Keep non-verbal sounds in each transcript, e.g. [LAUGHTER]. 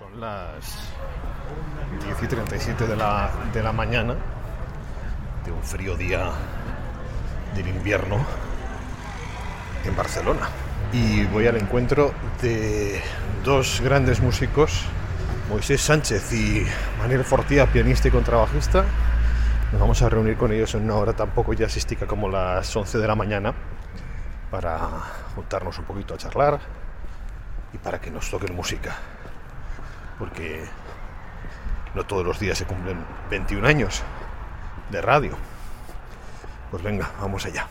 Son las 10 y 37 de la, de la mañana de un frío día del invierno en Barcelona. Y voy al encuentro de dos grandes músicos, Moisés Sánchez y Manuel Fortía, pianista y contrabajista. Nos vamos a reunir con ellos en una hora tampoco jazzística como las 11 de la mañana para juntarnos un poquito a charlar y para que nos toquen música. Porque no todos los días se cumplen 21 años de radio. Pues venga, vamos allá.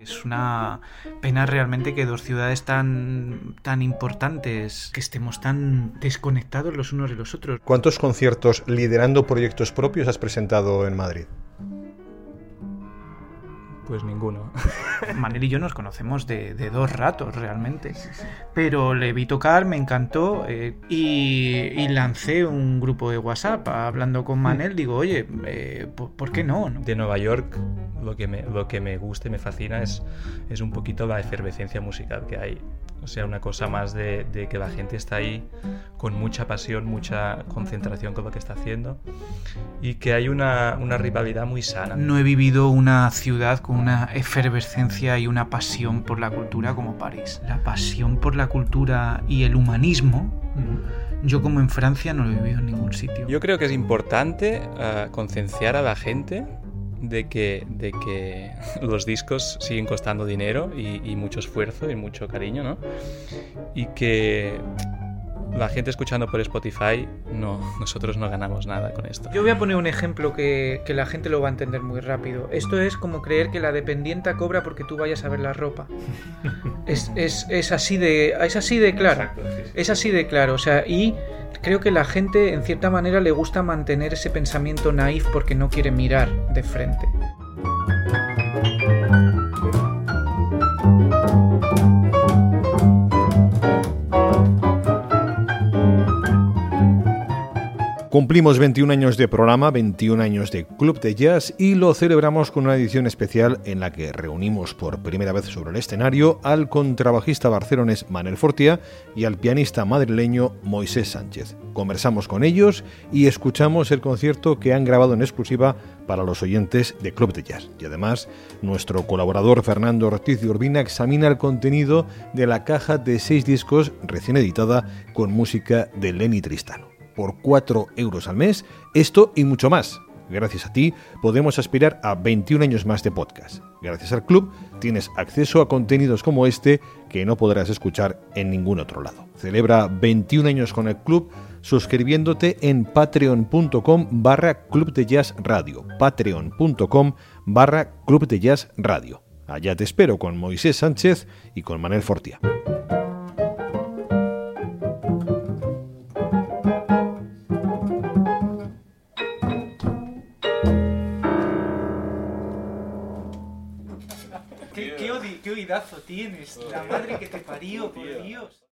Es una pena realmente que dos ciudades tan, tan importantes, que estemos tan desconectados los unos de los otros. ¿Cuántos conciertos liderando proyectos propios has presentado en Madrid? Pues ninguno. [LAUGHS] Manel y yo nos conocemos de, de dos ratos realmente. Pero le vi tocar, me encantó eh, y, y lancé un grupo de WhatsApp hablando con Manel. Digo, oye, eh, ¿por, por qué no? no? De Nueva York, lo que me, lo que me gusta y me fascina es, es un poquito la efervescencia musical que hay. O sea, una cosa más de, de que la gente está ahí con mucha pasión, mucha concentración con lo que está haciendo y que hay una, una rivalidad muy sana. No he vivido una ciudad con una efervescencia y una pasión por la cultura como París. La pasión por la cultura y el humanismo, yo como en Francia no lo he vivido en ningún sitio. Yo creo que es importante uh, concienciar a la gente de que, de que [LAUGHS] los discos siguen costando dinero y, y, mucho esfuerzo y mucho cariño, ¿no? Y que la gente escuchando por Spotify, no, [LAUGHS] nosotros no ganamos nada con esto. Yo voy a poner un ejemplo que, que, la gente lo va a entender muy rápido. Esto es como creer que la dependienta cobra porque tú vayas a ver la ropa. [LAUGHS] es, es, es, así de, es así de claro. Es así de claro. O sea, y creo que la gente en cierta manera le gusta mantener ese pensamiento naif porque no quiere mirar de frente. Cumplimos 21 años de programa, 21 años de Club de Jazz y lo celebramos con una edición especial en la que reunimos por primera vez sobre el escenario al contrabajista barcelonés Manel Fortia y al pianista madrileño Moisés Sánchez. Conversamos con ellos y escuchamos el concierto que han grabado en exclusiva para los oyentes de Club de Jazz. Y además, nuestro colaborador Fernando Ortiz de Urbina examina el contenido de la caja de seis discos recién editada con música de Lenny Tristano por 4 euros al mes, esto y mucho más. Gracias a ti podemos aspirar a 21 años más de podcast. Gracias al club tienes acceso a contenidos como este que no podrás escuchar en ningún otro lado. Celebra 21 años con el club suscribiéndote en patreon.com barra club de jazz radio. Patreon.com barra club de jazz radio. Allá te espero con Moisés Sánchez y con Manuel Fortia. ¿Qué, qué, odi qué tienes? La [LAUGHS] madre que te parió, por Dios.